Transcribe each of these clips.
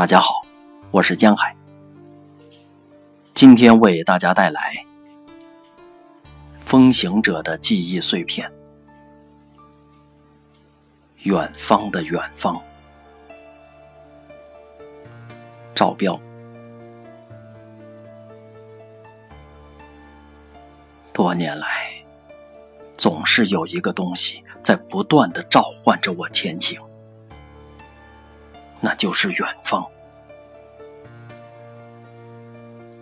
大家好，我是江海。今天为大家带来《风行者的记忆碎片》。远方的远方，赵彪。多年来，总是有一个东西在不断的召唤着我前行。那就是远方，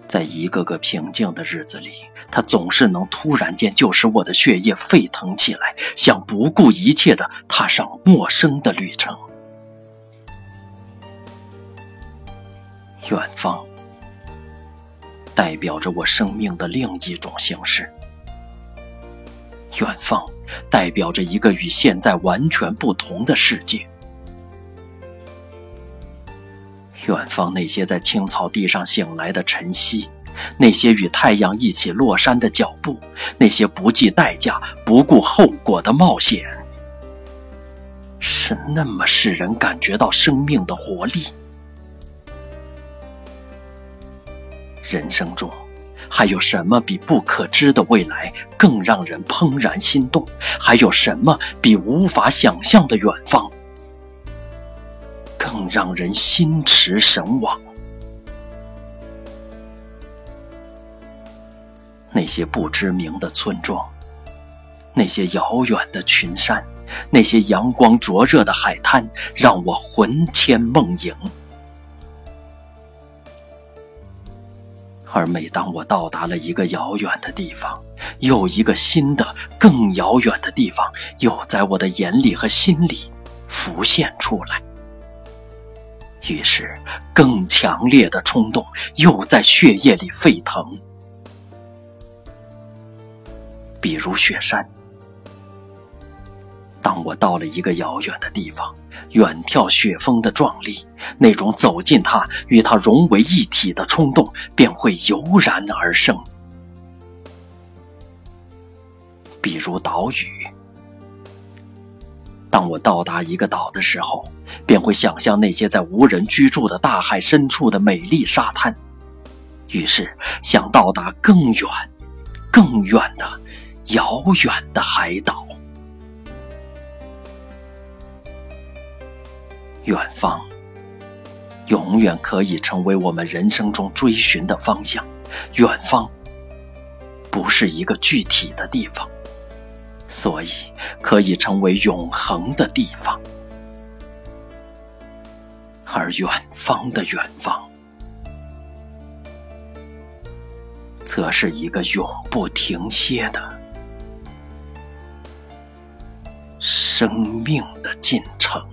在一个个平静的日子里，它总是能突然间就使我的血液沸腾起来，想不顾一切的踏上陌生的旅程。远方，代表着我生命的另一种形式。远方，代表着一个与现在完全不同的世界。远方那些在青草地上醒来的晨曦，那些与太阳一起落山的脚步，那些不计代价、不顾后果的冒险，是那么使人感觉到生命的活力。人生中，还有什么比不可知的未来更让人怦然心动？还有什么比无法想象的远方？更让人心驰神往。那些不知名的村庄，那些遥远的群山，那些阳光灼热的海滩，让我魂牵梦萦。而每当我到达了一个遥远的地方，又一个新的、更遥远的地方，又在我的眼里和心里浮现出来。于是，更强烈的冲动又在血液里沸腾。比如雪山，当我到了一个遥远的地方，远眺雪峰的壮丽，那种走进它、与它融为一体的冲动便会油然而生。比如岛屿。当我到达一个岛的时候，便会想象那些在无人居住的大海深处的美丽沙滩，于是想到达更远、更远的遥远的海岛。远方，永远可以成为我们人生中追寻的方向。远方，不是一个具体的地方。所以，可以成为永恒的地方，而远方的远方，则是一个永不停歇的生命的进程。